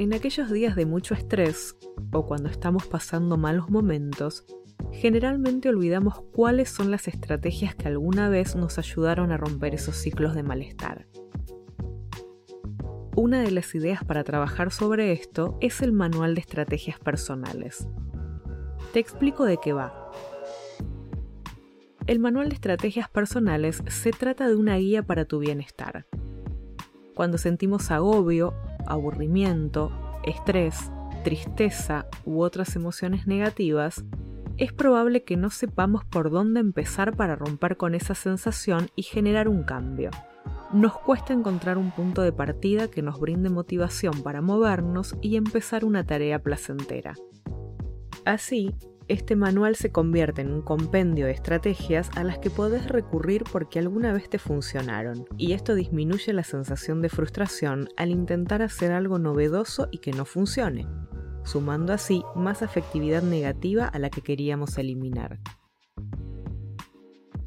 en aquellos días de mucho estrés o cuando estamos pasando malos momentos, generalmente olvidamos cuáles son las estrategias que alguna vez nos ayudaron a romper esos ciclos de malestar. Una de las ideas para trabajar sobre esto es el manual de estrategias personales. Te explico de qué va. El manual de estrategias personales se trata de una guía para tu bienestar. Cuando sentimos agobio aburrimiento, estrés, tristeza u otras emociones negativas, es probable que no sepamos por dónde empezar para romper con esa sensación y generar un cambio. Nos cuesta encontrar un punto de partida que nos brinde motivación para movernos y empezar una tarea placentera. Así, este manual se convierte en un compendio de estrategias a las que podés recurrir porque alguna vez te funcionaron, y esto disminuye la sensación de frustración al intentar hacer algo novedoso y que no funcione, sumando así más afectividad negativa a la que queríamos eliminar.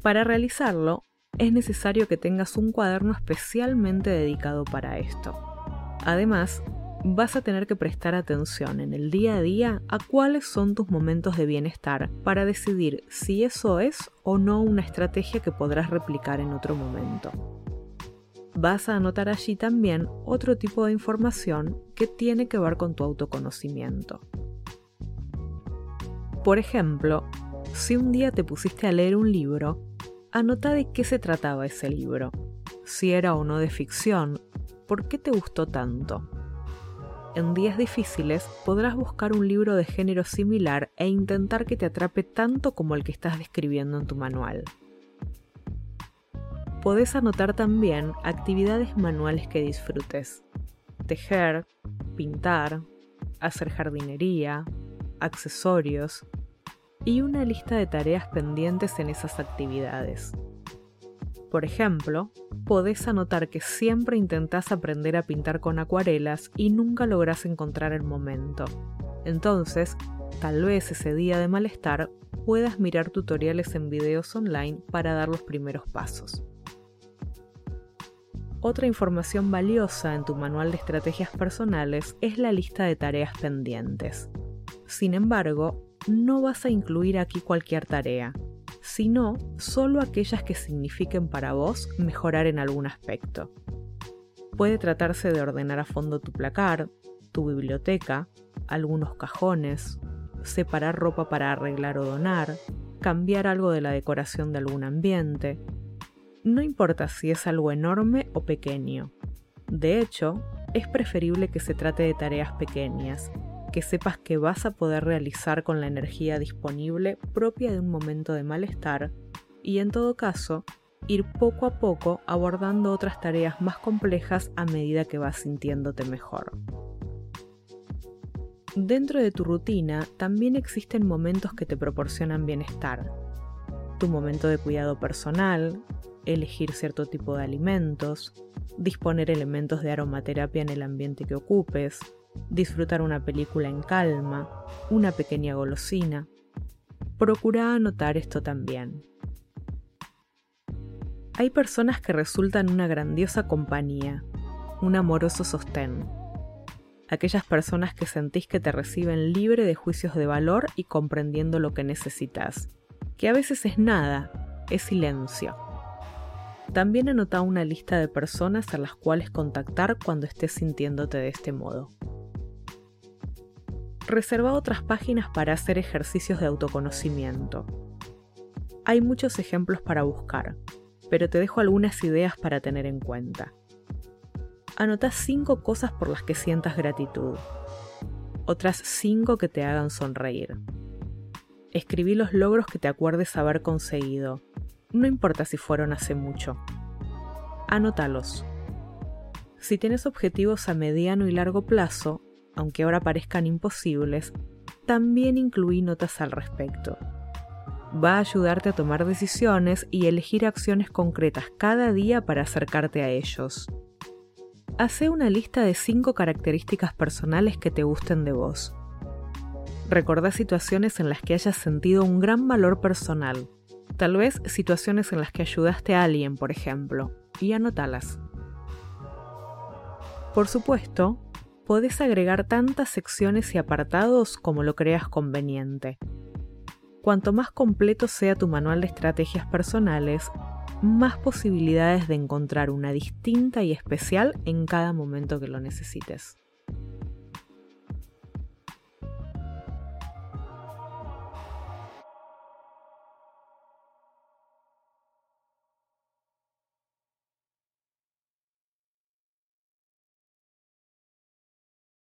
Para realizarlo, es necesario que tengas un cuaderno especialmente dedicado para esto. Además, vas a tener que prestar atención en el día a día a cuáles son tus momentos de bienestar para decidir si eso es o no una estrategia que podrás replicar en otro momento. Vas a anotar allí también otro tipo de información que tiene que ver con tu autoconocimiento. Por ejemplo, si un día te pusiste a leer un libro, anota de qué se trataba ese libro, si era o no de ficción, por qué te gustó tanto en días difíciles podrás buscar un libro de género similar e intentar que te atrape tanto como el que estás describiendo en tu manual. Podés anotar también actividades manuales que disfrutes. Tejer, pintar, hacer jardinería, accesorios y una lista de tareas pendientes en esas actividades. Por ejemplo, podés anotar que siempre intentás aprender a pintar con acuarelas y nunca lográs encontrar el momento. Entonces, tal vez ese día de malestar puedas mirar tutoriales en videos online para dar los primeros pasos. Otra información valiosa en tu manual de estrategias personales es la lista de tareas pendientes. Sin embargo, no vas a incluir aquí cualquier tarea, sino solo aquellas que signifiquen para vos mejorar en algún aspecto. Puede tratarse de ordenar a fondo tu placar, tu biblioteca, algunos cajones, separar ropa para arreglar o donar, cambiar algo de la decoración de algún ambiente. No importa si es algo enorme o pequeño. De hecho, es preferible que se trate de tareas pequeñas, que sepas que vas a poder realizar con la energía disponible propia de un momento de malestar y en todo caso ir poco a poco abordando otras tareas más complejas a medida que vas sintiéndote mejor. Dentro de tu rutina también existen momentos que te proporcionan bienestar. Tu momento de cuidado personal, elegir cierto tipo de alimentos, disponer elementos de aromaterapia en el ambiente que ocupes, disfrutar una película en calma, una pequeña golosina. Procura anotar esto también. Hay personas que resultan una grandiosa compañía, un amoroso sostén. Aquellas personas que sentís que te reciben libre de juicios de valor y comprendiendo lo que necesitas, que a veces es nada, es silencio. También anota una lista de personas a las cuales contactar cuando estés sintiéndote de este modo. Reserva otras páginas para hacer ejercicios de autoconocimiento. Hay muchos ejemplos para buscar, pero te dejo algunas ideas para tener en cuenta. Anota 5 cosas por las que sientas gratitud. Otras 5 que te hagan sonreír. Escribí los logros que te acuerdes haber conseguido. No importa si fueron hace mucho. Anótalos. Si tienes objetivos a mediano y largo plazo, aunque ahora parezcan imposibles, también incluí notas al respecto. Va a ayudarte a tomar decisiones y elegir acciones concretas cada día para acercarte a ellos. Hace una lista de 5 características personales que te gusten de vos. Recordá situaciones en las que hayas sentido un gran valor personal, tal vez situaciones en las que ayudaste a alguien, por ejemplo, y anótalas. Por supuesto, podés agregar tantas secciones y apartados como lo creas conveniente. Cuanto más completo sea tu manual de estrategias personales, más posibilidades de encontrar una distinta y especial en cada momento que lo necesites.